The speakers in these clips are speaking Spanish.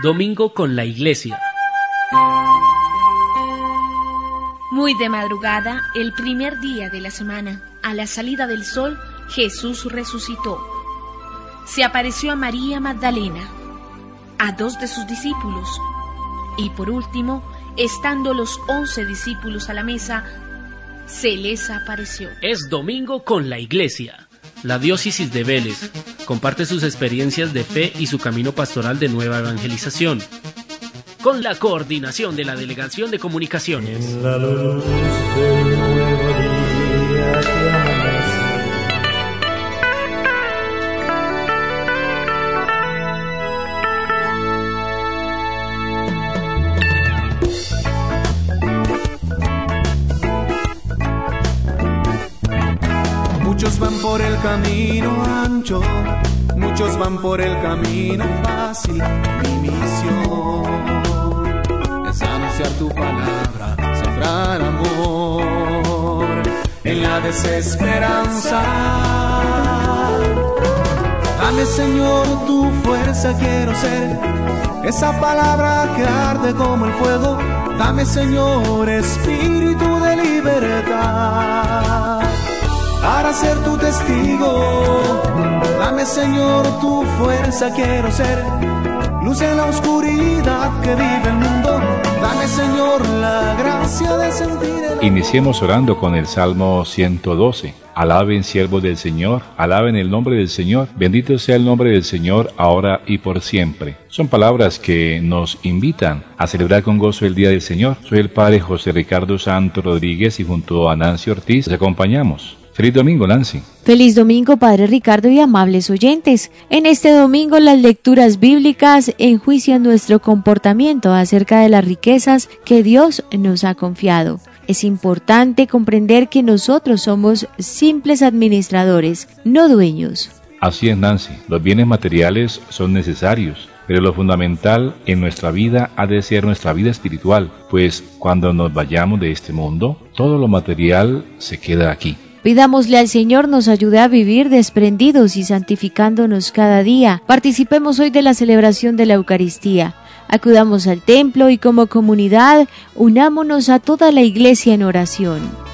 Domingo con la Iglesia. Muy de madrugada, el primer día de la semana, a la salida del sol, Jesús resucitó. Se apareció a María Magdalena, a dos de sus discípulos y por último, estando los once discípulos a la mesa, se les apareció. Es Domingo con la Iglesia. La diócesis de Vélez comparte sus experiencias de fe y su camino pastoral de nueva evangelización con la coordinación de la Delegación de Comunicaciones. Muchos van por el camino ancho, muchos van por el camino fácil. Mi misión anunciar tu palabra, sembrar amor en la desesperanza. Dame Señor tu fuerza, quiero ser esa palabra que arde como el fuego. Dame Señor espíritu de libertad para ser tu testigo. Dame Señor tu fuerza, quiero ser luz en la oscuridad que vive el mundo. Dame, Señor, la gracia de sentir Iniciemos orando con el Salmo 112. Alaben siervos del Señor, alaben el nombre del Señor, bendito sea el nombre del Señor ahora y por siempre. Son palabras que nos invitan a celebrar con gozo el Día del Señor. Soy el Padre José Ricardo Santo Rodríguez y junto a Nancy Ortiz les acompañamos. Feliz domingo, Nancy. Feliz domingo, Padre Ricardo y amables oyentes. En este domingo las lecturas bíblicas enjuician nuestro comportamiento acerca de las riquezas que Dios nos ha confiado. Es importante comprender que nosotros somos simples administradores, no dueños. Así es, Nancy. Los bienes materiales son necesarios, pero lo fundamental en nuestra vida ha de ser nuestra vida espiritual, pues cuando nos vayamos de este mundo, todo lo material se queda aquí. Pidámosle al Señor nos ayude a vivir desprendidos y santificándonos cada día. Participemos hoy de la celebración de la Eucaristía. Acudamos al templo y como comunidad unámonos a toda la iglesia en oración.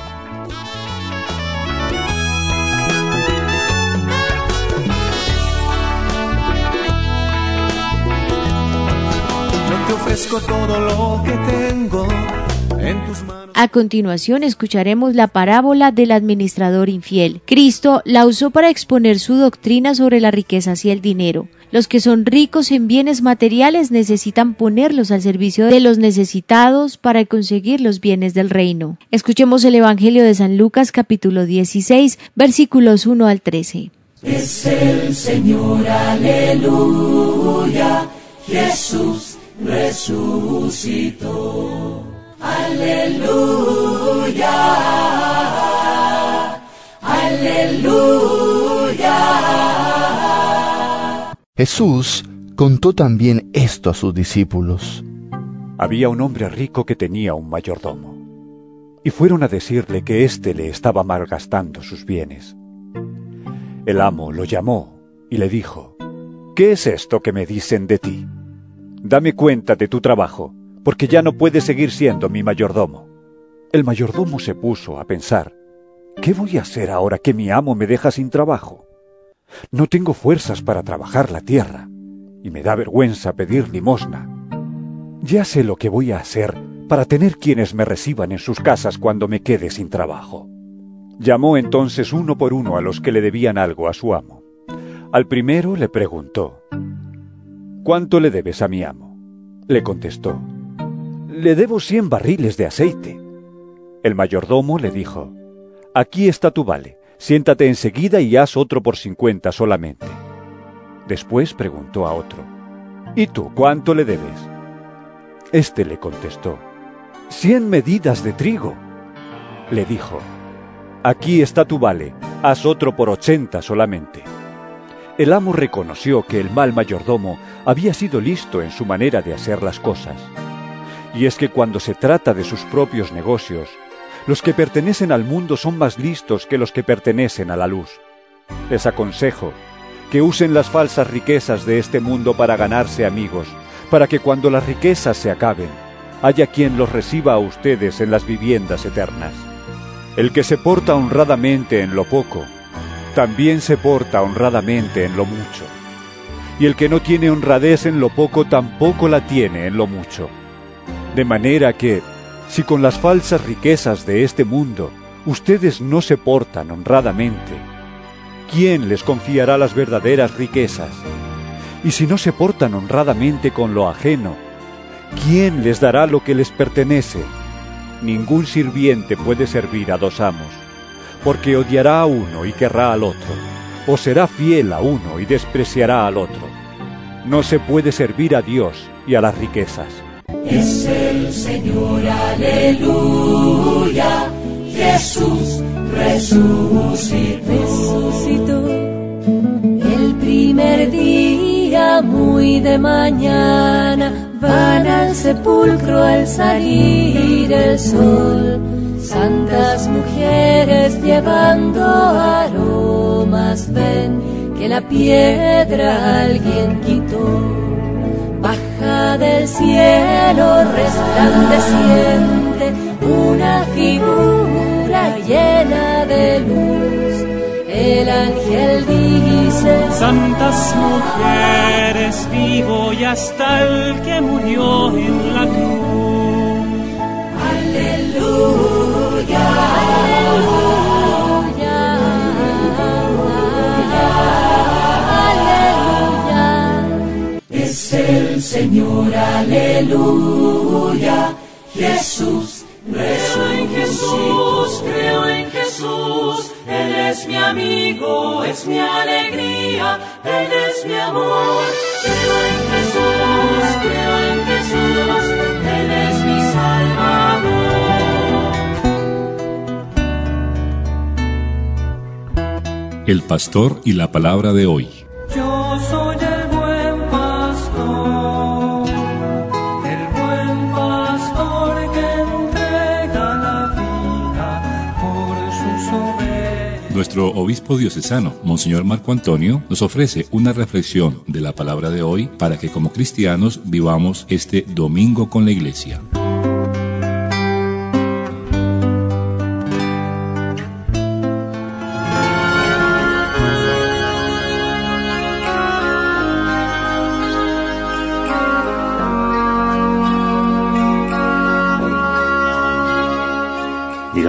Todo lo que tengo a continuación escucharemos la parábola del administrador infiel. Cristo la usó para exponer su doctrina sobre las riquezas y el dinero. Los que son ricos en bienes materiales necesitan ponerlos al servicio de los necesitados para conseguir los bienes del reino. Escuchemos el Evangelio de San Lucas capítulo 16 versículos 1 al 13. Es el Señor, aleluya, Jesús resucitó. Aleluya, aleluya. Jesús contó también esto a sus discípulos. Había un hombre rico que tenía un mayordomo, y fueron a decirle que éste le estaba malgastando sus bienes. El amo lo llamó y le dijo, ¿Qué es esto que me dicen de ti? Dame cuenta de tu trabajo porque ya no puede seguir siendo mi mayordomo. El mayordomo se puso a pensar, ¿qué voy a hacer ahora que mi amo me deja sin trabajo? No tengo fuerzas para trabajar la tierra, y me da vergüenza pedir limosna. Ya sé lo que voy a hacer para tener quienes me reciban en sus casas cuando me quede sin trabajo. Llamó entonces uno por uno a los que le debían algo a su amo. Al primero le preguntó, ¿Cuánto le debes a mi amo? Le contestó, le debo cien barriles de aceite. El mayordomo le dijo, Aquí está tu vale, siéntate enseguida y haz otro por cincuenta solamente. Después preguntó a otro, ¿Y tú cuánto le debes? Este le contestó, Cien medidas de trigo. Le dijo, Aquí está tu vale, haz otro por ochenta solamente. El amo reconoció que el mal mayordomo había sido listo en su manera de hacer las cosas y es que cuando se trata de sus propios negocios, los que pertenecen al mundo son más listos que los que pertenecen a la luz. Les aconsejo que usen las falsas riquezas de este mundo para ganarse amigos, para que cuando las riquezas se acaben, haya quien los reciba a ustedes en las viviendas eternas. El que se porta honradamente en lo poco, también se porta honradamente en lo mucho. Y el que no tiene honradez en lo poco, tampoco la tiene en lo mucho. De manera que, si con las falsas riquezas de este mundo ustedes no se portan honradamente, ¿quién les confiará las verdaderas riquezas? Y si no se portan honradamente con lo ajeno, ¿quién les dará lo que les pertenece? Ningún sirviente puede servir a dos amos, porque odiará a uno y querrá al otro, o será fiel a uno y despreciará al otro. No se puede servir a Dios y a las riquezas. Es el Señor, aleluya. Jesús resucitó. resucitó. El primer día, muy de mañana, van al sepulcro al salir el sol. Santas mujeres llevando aromas, ven que la piedra alguien quitó. Del cielo resplandeciente una figura llena de luz. El ángel dice, Santas mujeres, vivo y hasta el que murió en la cruz. Señor, aleluya. Jesús Creo en Jesús, creo en Jesús, Él es mi amigo, es mi alegría, Él es mi amor. Creo en Jesús, creo en Jesús, Él es mi Salvador. El pastor y la palabra de hoy. Yo soy Nuestro obispo diocesano, Monseñor Marco Antonio, nos ofrece una reflexión de la palabra de hoy para que como cristianos vivamos este domingo con la iglesia.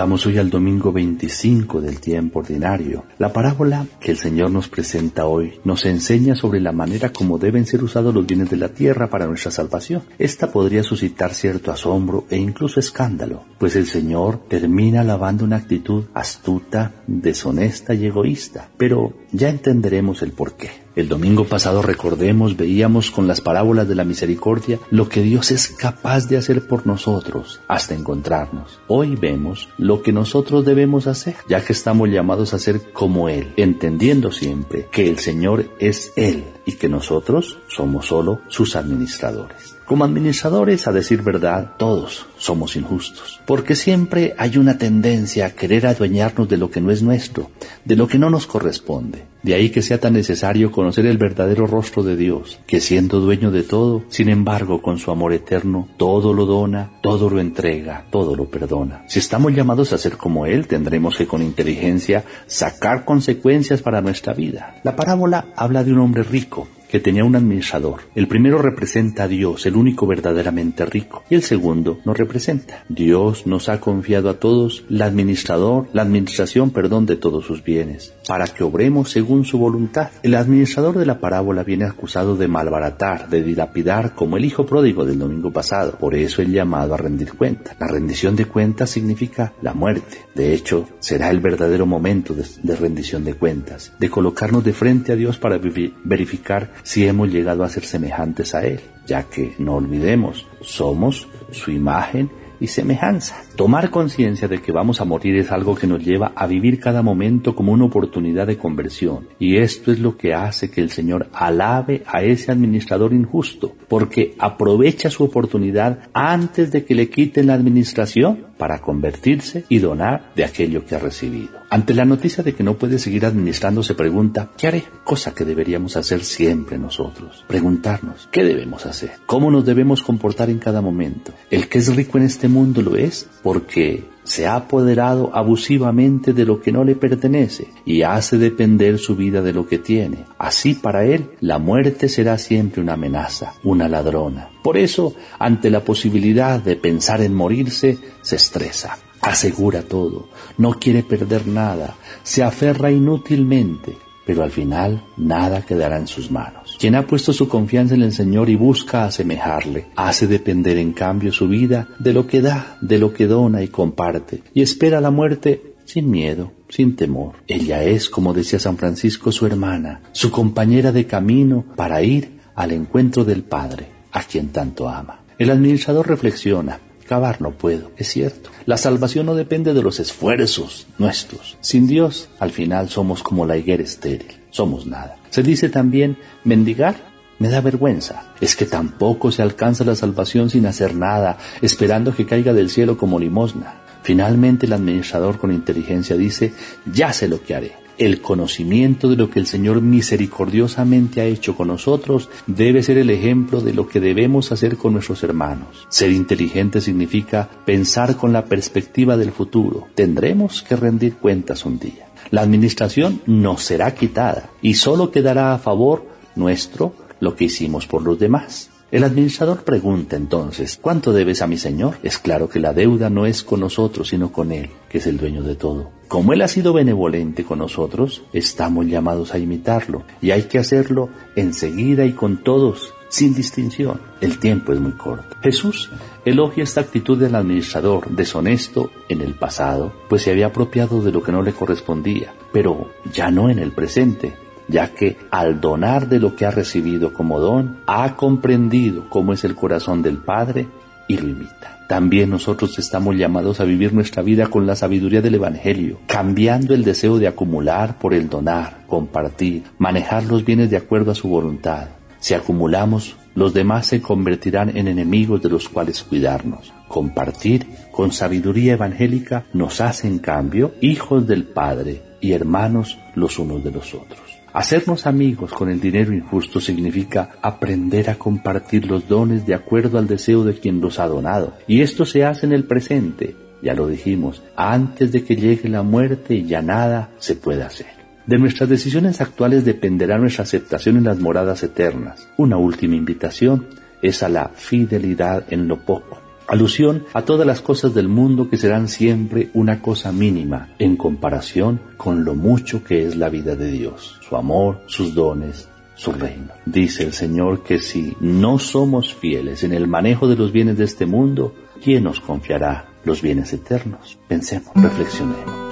Llegamos hoy al domingo 25 del tiempo ordinario. La parábola que el Señor nos presenta hoy nos enseña sobre la manera como deben ser usados los bienes de la tierra para nuestra salvación. Esta podría suscitar cierto asombro e incluso escándalo, pues el Señor termina lavando una actitud astuta, deshonesta y egoísta. Pero ya entenderemos el porqué. El domingo pasado, recordemos, veíamos con las parábolas de la misericordia lo que Dios es capaz de hacer por nosotros hasta encontrarnos. Hoy vemos lo que nosotros debemos hacer, ya que estamos llamados a ser como Él, entendiendo siempre que el Señor es Él y que nosotros somos solo sus administradores. Como administradores, a decir verdad, todos somos injustos, porque siempre hay una tendencia a querer adueñarnos de lo que no es nuestro, de lo que no nos corresponde. De ahí que sea tan necesario conocer el verdadero rostro de Dios, que siendo dueño de todo, sin embargo, con su amor eterno, todo lo dona, todo lo entrega, todo lo perdona. Si estamos llamados a ser como Él, tendremos que con inteligencia sacar consecuencias para nuestra vida. La parábola habla de un hombre rico, que tenía un administrador. El primero representa a Dios, el único verdaderamente rico, y el segundo nos representa. Dios nos ha confiado a todos el administrador, la administración, perdón, de todos sus bienes, para que obremos según su voluntad. El administrador de la parábola viene acusado de malbaratar, de dilapidar, como el hijo pródigo del domingo pasado. Por eso el llamado a rendir cuenta. La rendición de cuentas significa la muerte. De hecho, será el verdadero momento de rendición de cuentas, de colocarnos de frente a Dios para verificar si hemos llegado a ser semejantes a Él, ya que no olvidemos, somos su imagen y semejanza. Tomar conciencia de que vamos a morir es algo que nos lleva a vivir cada momento como una oportunidad de conversión. Y esto es lo que hace que el Señor alabe a ese administrador injusto, porque aprovecha su oportunidad antes de que le quiten la administración para convertirse y donar de aquello que ha recibido. Ante la noticia de que no puede seguir administrando, se pregunta, ¿qué haré? Cosa que deberíamos hacer siempre nosotros. Preguntarnos, ¿qué debemos hacer? ¿Cómo nos debemos comportar en cada momento? El que es rico en este mundo lo es porque se ha apoderado abusivamente de lo que no le pertenece y hace depender su vida de lo que tiene. Así para él la muerte será siempre una amenaza, una ladrona. Por eso, ante la posibilidad de pensar en morirse, se estresa, asegura todo, no quiere perder nada, se aferra inútilmente, pero al final nada quedará en sus manos. Quien ha puesto su confianza en el Señor y busca asemejarle, hace depender en cambio su vida de lo que da, de lo que dona y comparte, y espera la muerte sin miedo, sin temor. Ella es, como decía San Francisco, su hermana, su compañera de camino para ir al encuentro del Padre, a quien tanto ama. El administrador reflexiona, Cavar no puedo, es cierto. La salvación no depende de los esfuerzos nuestros. Sin Dios, al final somos como la higuera estéril, somos nada. Se dice también, mendigar me da vergüenza. Es que tampoco se alcanza la salvación sin hacer nada, esperando que caiga del cielo como limosna. Finalmente el administrador con inteligencia dice, ya sé lo que haré el conocimiento de lo que el Señor misericordiosamente ha hecho con nosotros debe ser el ejemplo de lo que debemos hacer con nuestros hermanos. Ser inteligente significa pensar con la perspectiva del futuro. Tendremos que rendir cuentas un día. La administración nos será quitada y solo quedará a favor nuestro lo que hicimos por los demás. El administrador pregunta entonces, ¿cuánto debes a mi señor? Es claro que la deuda no es con nosotros, sino con él, que es el dueño de todo. Como él ha sido benevolente con nosotros, estamos llamados a imitarlo, y hay que hacerlo enseguida y con todos, sin distinción. El tiempo es muy corto. Jesús elogia esta actitud del administrador deshonesto en el pasado, pues se había apropiado de lo que no le correspondía, pero ya no en el presente, ya que al donar de lo que ha recibido como don, ha comprendido cómo es el corazón del Padre y lo imita. También nosotros estamos llamados a vivir nuestra vida con la sabiduría del Evangelio, cambiando el deseo de acumular por el donar, compartir, manejar los bienes de acuerdo a su voluntad. Si acumulamos, los demás se convertirán en enemigos de los cuales cuidarnos. Compartir con sabiduría evangélica nos hace en cambio hijos del Padre y hermanos los unos de los otros. Hacernos amigos con el dinero injusto significa aprender a compartir los dones de acuerdo al deseo de quien los ha donado. Y esto se hace en el presente, ya lo dijimos, antes de que llegue la muerte y ya nada se puede hacer. De nuestras decisiones actuales dependerá nuestra aceptación en las moradas eternas. Una última invitación es a la fidelidad en lo poco Alusión a todas las cosas del mundo que serán siempre una cosa mínima en comparación con lo mucho que es la vida de Dios, su amor, sus dones, su reino. Dice el Señor que si no somos fieles en el manejo de los bienes de este mundo, ¿quién nos confiará los bienes eternos? Pensemos, reflexionemos.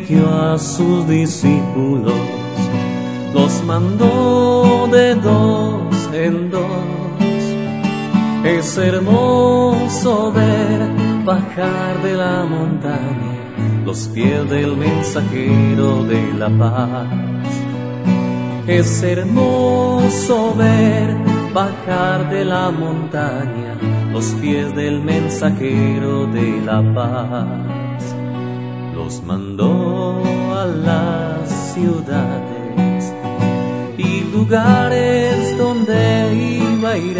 A sus discípulos, los mandó de dos en dos. Es hermoso ver bajar de la montaña los pies del mensajero de la paz. Es hermoso ver bajar de la montaña los pies del mensajero de la paz mandó a las ciudades y lugares donde iba a ir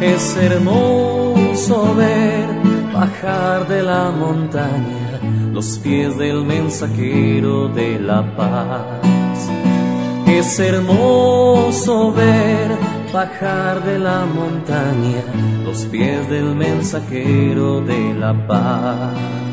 Es hermoso ver bajar de la montaña los pies del mensajero de la paz. Es hermoso ver bajar de la montaña los pies del mensajero de la paz.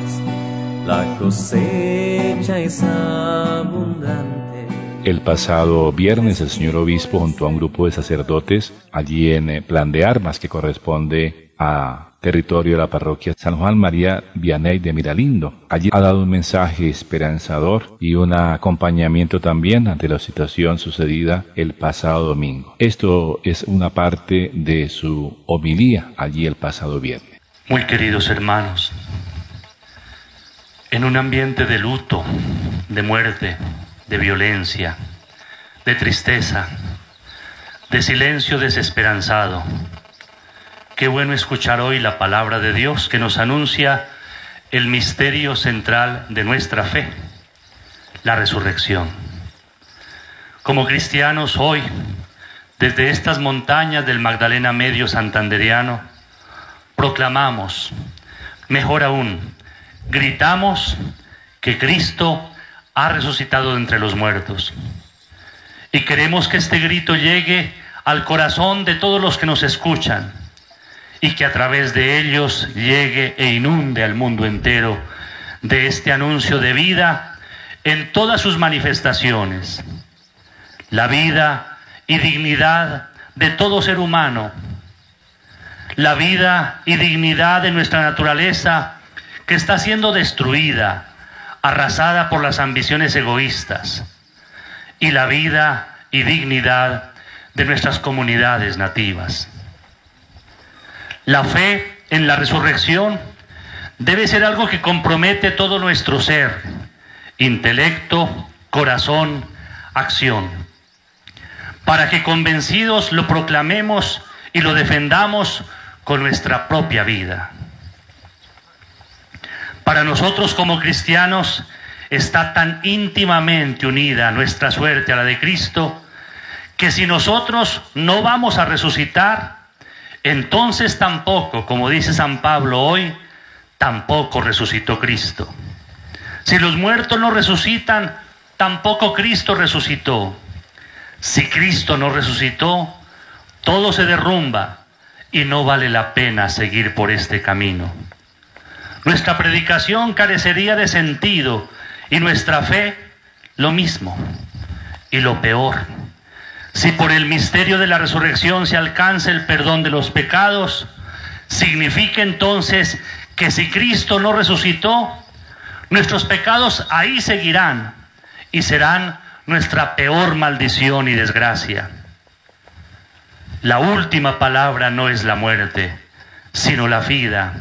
La cosecha es abundante. El pasado viernes el señor obispo junto a un grupo de sacerdotes allí en eh, Plan de Armas que corresponde a territorio de la parroquia San Juan María Vianey de Miralindo. Allí ha dado un mensaje esperanzador y un acompañamiento también ante la situación sucedida el pasado domingo. Esto es una parte de su homilía allí el pasado viernes. Muy queridos hermanos, en un ambiente de luto, de muerte, de violencia, de tristeza, de silencio desesperanzado. Qué bueno escuchar hoy la palabra de Dios que nos anuncia el misterio central de nuestra fe, la resurrección. Como cristianos hoy, desde estas montañas del Magdalena Medio Santanderiano, proclamamos, mejor aún, gritamos que Cristo ha resucitado entre los muertos. Y queremos que este grito llegue al corazón de todos los que nos escuchan y que a través de ellos llegue e inunde al mundo entero de este anuncio de vida en todas sus manifestaciones. La vida y dignidad de todo ser humano, la vida y dignidad de nuestra naturaleza que está siendo destruida, arrasada por las ambiciones egoístas, y la vida y dignidad de nuestras comunidades nativas. La fe en la resurrección debe ser algo que compromete todo nuestro ser, intelecto, corazón, acción, para que convencidos lo proclamemos y lo defendamos con nuestra propia vida. Para nosotros como cristianos está tan íntimamente unida nuestra suerte a la de Cristo que si nosotros no vamos a resucitar, entonces tampoco, como dice San Pablo hoy, tampoco resucitó Cristo. Si los muertos no resucitan, tampoco Cristo resucitó. Si Cristo no resucitó, todo se derrumba y no vale la pena seguir por este camino. Nuestra predicación carecería de sentido y nuestra fe lo mismo. Y lo peor, si por el misterio de la resurrección se alcanza el perdón de los pecados, significa entonces que si Cristo no resucitó, nuestros pecados ahí seguirán y serán nuestra peor maldición y desgracia. La última palabra no es la muerte, sino la vida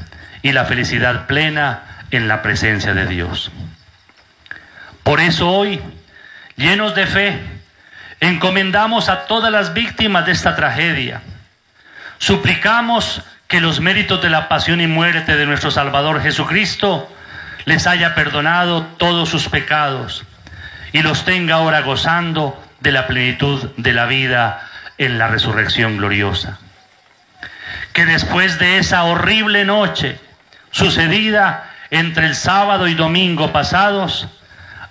y la felicidad plena en la presencia de Dios. Por eso hoy, llenos de fe, encomendamos a todas las víctimas de esta tragedia. Suplicamos que los méritos de la pasión y muerte de nuestro Salvador Jesucristo les haya perdonado todos sus pecados y los tenga ahora gozando de la plenitud de la vida en la resurrección gloriosa. Que después de esa horrible noche sucedida entre el sábado y domingo pasados,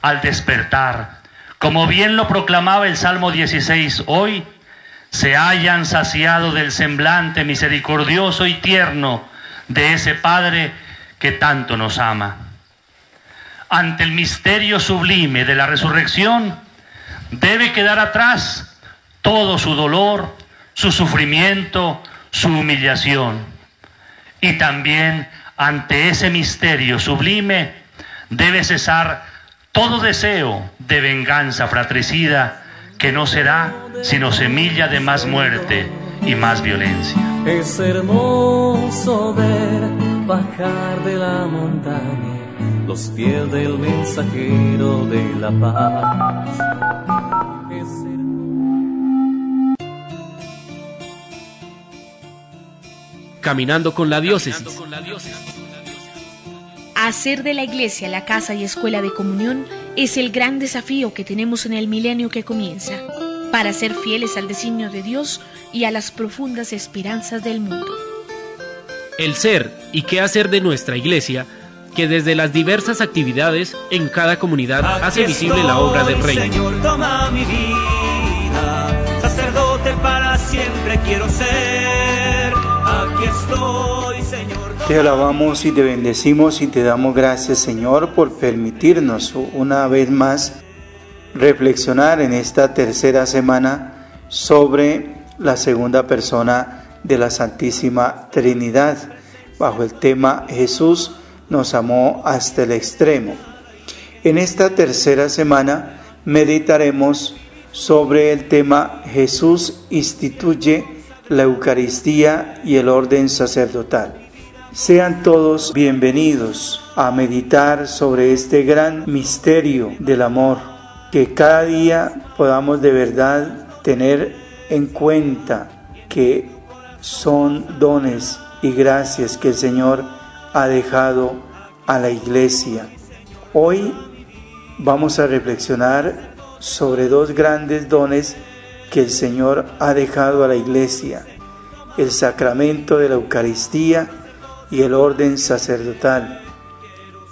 al despertar, como bien lo proclamaba el Salmo 16 hoy, se hayan saciado del semblante misericordioso y tierno de ese Padre que tanto nos ama. Ante el misterio sublime de la resurrección, debe quedar atrás todo su dolor, su sufrimiento, su humillación. Y también ante ese misterio sublime debe cesar todo deseo de venganza fratricida que no será sino semilla de más muerte y más violencia. Es hermoso ver bajar de la montaña los pies del mensajero de la paz. Caminando con la diócesis. Hacer de la iglesia la casa y escuela de comunión es el gran desafío que tenemos en el milenio que comienza, para ser fieles al designio de Dios y a las profundas esperanzas del mundo. El ser y qué hacer de nuestra iglesia, que desde las diversas actividades en cada comunidad hace visible la obra del Rey. Señor, toma mi vida, sacerdote para siempre quiero ser. Te alabamos y te bendecimos y te damos gracias, Señor, por permitirnos una vez más reflexionar en esta tercera semana sobre la segunda persona de la Santísima Trinidad, bajo el tema Jesús nos amó hasta el extremo. En esta tercera semana meditaremos sobre el tema Jesús instituye la Eucaristía y el orden sacerdotal. Sean todos bienvenidos a meditar sobre este gran misterio del amor, que cada día podamos de verdad tener en cuenta que son dones y gracias que el Señor ha dejado a la iglesia. Hoy vamos a reflexionar sobre dos grandes dones que el Señor ha dejado a la iglesia, el sacramento de la Eucaristía y el orden sacerdotal.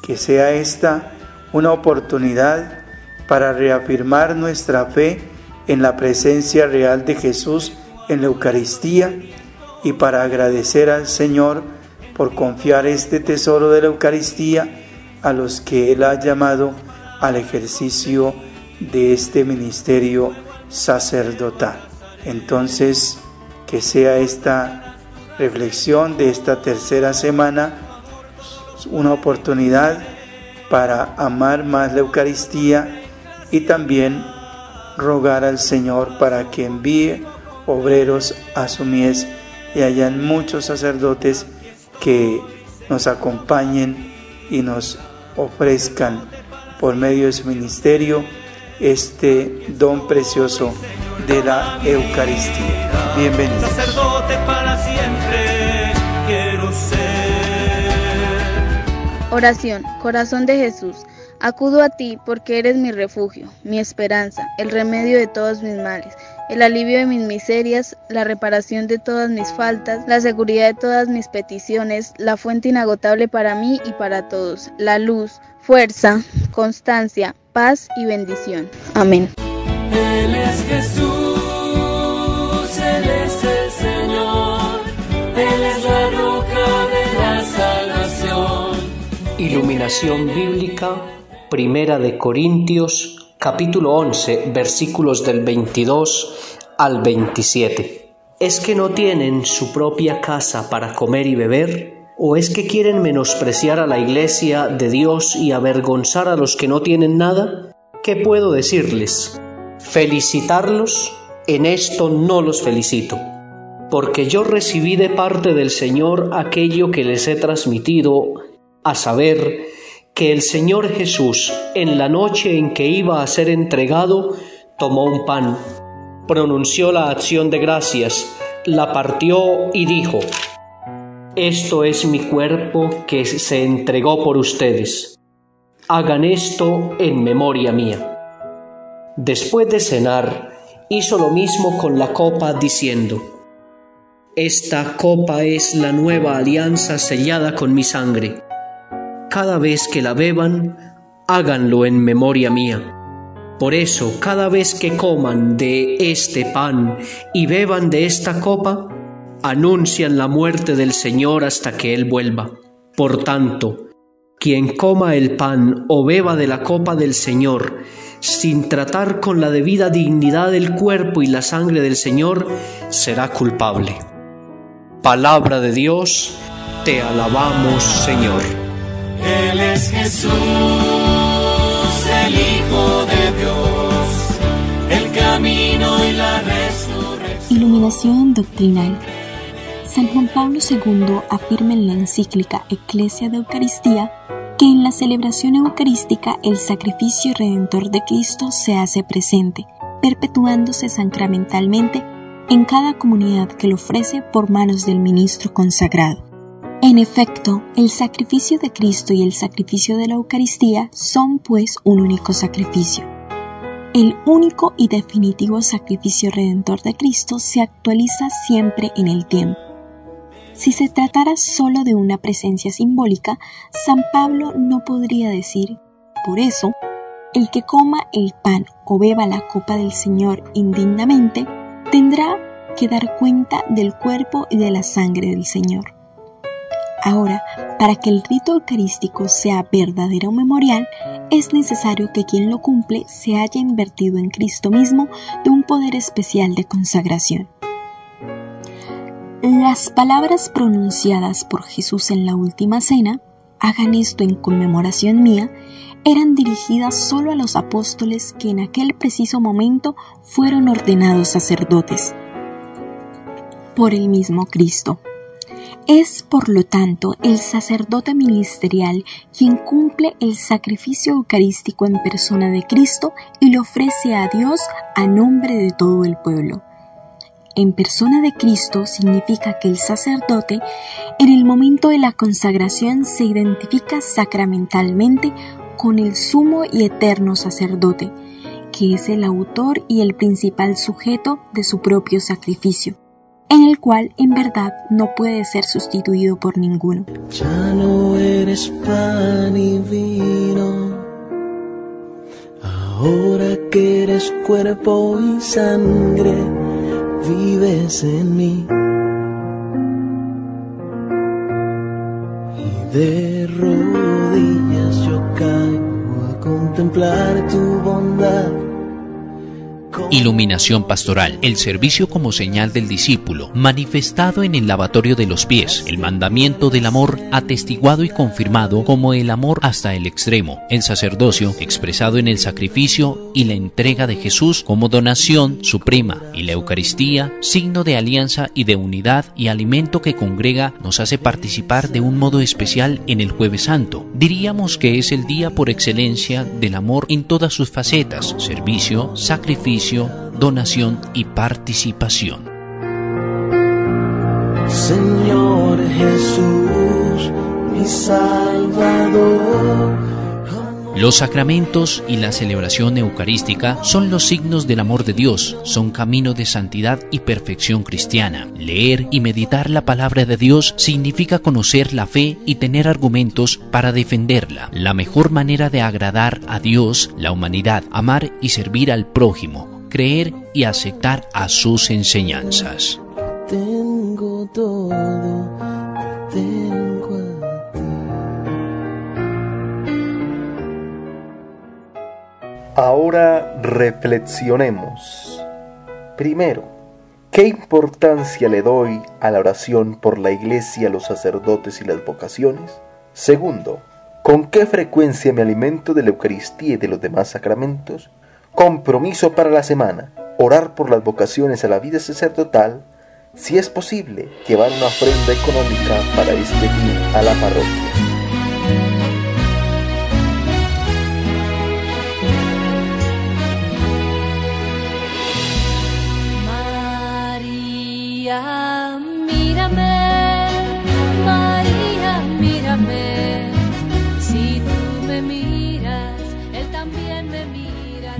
Que sea esta una oportunidad para reafirmar nuestra fe en la presencia real de Jesús en la Eucaristía y para agradecer al Señor por confiar este tesoro de la Eucaristía a los que Él ha llamado al ejercicio de este ministerio sacerdotal. Entonces, que sea esta reflexión de esta tercera semana una oportunidad para amar más la Eucaristía y también rogar al Señor para que envíe obreros a su mies y hayan muchos sacerdotes que nos acompañen y nos ofrezcan por medio de su ministerio este don precioso de la Eucaristía. Bienvenidos. Sacerdote para siempre quiero ser. Oración, corazón de Jesús. Acudo a ti porque eres mi refugio, mi esperanza, el remedio de todos mis males, el alivio de mis miserias, la reparación de todas mis faltas, la seguridad de todas mis peticiones, la fuente inagotable para mí y para todos, la luz, fuerza, constancia, paz y bendición. Amén. Él es Jesús, Él es el Señor, Él es la roca de la salvación. Iluminación bíblica, Primera de Corintios, capítulo 11, versículos del 22 al 27. ¿Es que no tienen su propia casa para comer y beber? ¿O es que quieren menospreciar a la iglesia de Dios y avergonzar a los que no tienen nada? ¿Qué puedo decirles? ¿Felicitarlos? En esto no los felicito, porque yo recibí de parte del Señor aquello que les he transmitido, a saber, que el Señor Jesús, en la noche en que iba a ser entregado, tomó un pan, pronunció la acción de gracias, la partió y dijo, Esto es mi cuerpo que se entregó por ustedes. Hagan esto en memoria mía. Después de cenar, hizo lo mismo con la copa diciendo, Esta copa es la nueva alianza sellada con mi sangre cada vez que la beban, háganlo en memoria mía. Por eso, cada vez que coman de este pan y beban de esta copa, anuncian la muerte del Señor hasta que Él vuelva. Por tanto, quien coma el pan o beba de la copa del Señor, sin tratar con la debida dignidad del cuerpo y la sangre del Señor, será culpable. Palabra de Dios, te alabamos Señor. Él es Jesús, el Hijo de Dios, el camino y la resurrección. Iluminación doctrinal. San Juan Pablo II afirma en la encíclica Eclesia de Eucaristía que en la celebración eucarística el sacrificio redentor de Cristo se hace presente, perpetuándose sacramentalmente en cada comunidad que lo ofrece por manos del ministro consagrado. En efecto, el sacrificio de Cristo y el sacrificio de la Eucaristía son pues un único sacrificio. El único y definitivo sacrificio redentor de Cristo se actualiza siempre en el tiempo. Si se tratara solo de una presencia simbólica, San Pablo no podría decir, por eso, el que coma el pan o beba la copa del Señor indignamente, tendrá que dar cuenta del cuerpo y de la sangre del Señor. Ahora, para que el rito eucarístico sea verdadero memorial, es necesario que quien lo cumple se haya invertido en Cristo mismo de un poder especial de consagración. Las palabras pronunciadas por Jesús en la última cena, hagan esto en conmemoración mía, eran dirigidas solo a los apóstoles que en aquel preciso momento fueron ordenados sacerdotes por el mismo Cristo. Es, por lo tanto, el sacerdote ministerial quien cumple el sacrificio eucarístico en persona de Cristo y lo ofrece a Dios a nombre de todo el pueblo. En persona de Cristo significa que el sacerdote en el momento de la consagración se identifica sacramentalmente con el sumo y eterno sacerdote, que es el autor y el principal sujeto de su propio sacrificio en el cual en verdad no puede ser sustituido por ninguno. Ya no eres pan y vino, ahora que eres cuerpo y sangre, vives en mí. Y de rodillas yo caigo a contemplar tu bondad Iluminación pastoral, el servicio como señal del discípulo, manifestado en el lavatorio de los pies, el mandamiento del amor atestiguado y confirmado como el amor hasta el extremo, el sacerdocio expresado en el sacrificio y la entrega de Jesús como donación suprema y la Eucaristía, signo de alianza y de unidad y alimento que congrega nos hace participar de un modo especial en el jueves santo. Diríamos que es el día por excelencia del amor en todas sus facetas, servicio, sacrificio, donación y participación. Señor Jesús, mi Salvador. Los sacramentos y la celebración eucarística son los signos del amor de Dios, son camino de santidad y perfección cristiana. Leer y meditar la palabra de Dios significa conocer la fe y tener argumentos para defenderla. La mejor manera de agradar a Dios, la humanidad, amar y servir al prójimo creer y aceptar a sus enseñanzas. Tengo todo, tengo Ahora reflexionemos. Primero, ¿qué importancia le doy a la oración por la iglesia, los sacerdotes y las vocaciones? Segundo, ¿con qué frecuencia me alimento de la Eucaristía y de los demás sacramentos? Compromiso para la semana. Orar por las vocaciones a la vida sacerdotal. Si es posible, llevar una ofrenda económica para este fin a la parroquia.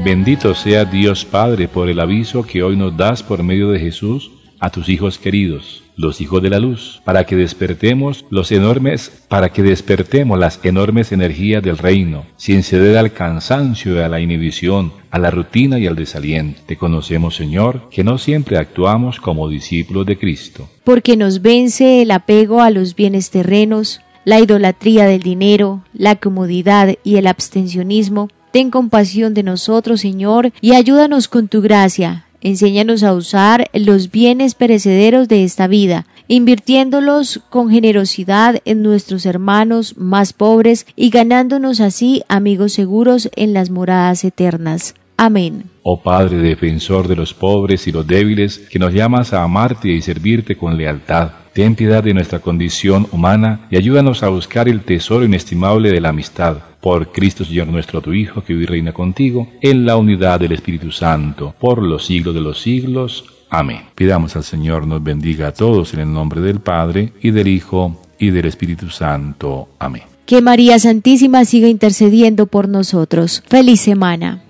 Bendito sea Dios Padre por el aviso que hoy nos das por medio de Jesús a tus hijos queridos, los hijos de la luz, para que despertemos los enormes, para que despertemos las enormes energías del reino, sin ceder al cansancio a la inhibición, a la rutina y al desaliento. Te conocemos, Señor, que no siempre actuamos como discípulos de Cristo. Porque nos vence el apego a los bienes terrenos, la idolatría del dinero, la comodidad y el abstencionismo, Ten compasión de nosotros, Señor, y ayúdanos con tu gracia. Enséñanos a usar los bienes perecederos de esta vida, invirtiéndolos con generosidad en nuestros hermanos más pobres y ganándonos así amigos seguros en las moradas eternas. Amén. Oh Padre defensor de los pobres y los débiles, que nos llamas a amarte y servirte con lealtad. Ten piedad de nuestra condición humana y ayúdanos a buscar el tesoro inestimable de la amistad por Cristo Señor nuestro, tu Hijo, que hoy reina contigo, en la unidad del Espíritu Santo, por los siglos de los siglos. Amén. Pidamos al Señor nos bendiga a todos en el nombre del Padre, y del Hijo, y del Espíritu Santo. Amén. Que María Santísima siga intercediendo por nosotros. Feliz semana.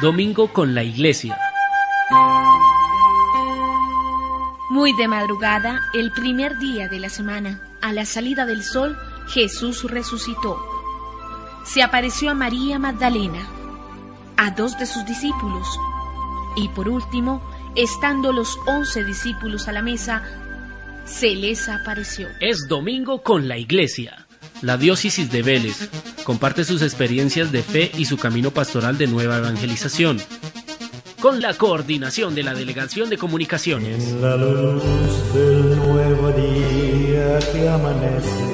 Domingo con la Iglesia. Muy de madrugada, el primer día de la semana, a la salida del sol, Jesús resucitó. Se apareció a María Magdalena, a dos de sus discípulos, y por último, estando los once discípulos a la mesa, se les apareció. Es Domingo con la Iglesia. La diócesis de Vélez comparte sus experiencias de fe y su camino pastoral de nueva evangelización. Con la coordinación de la Delegación de Comunicaciones. En la luz del nuevo día que amanece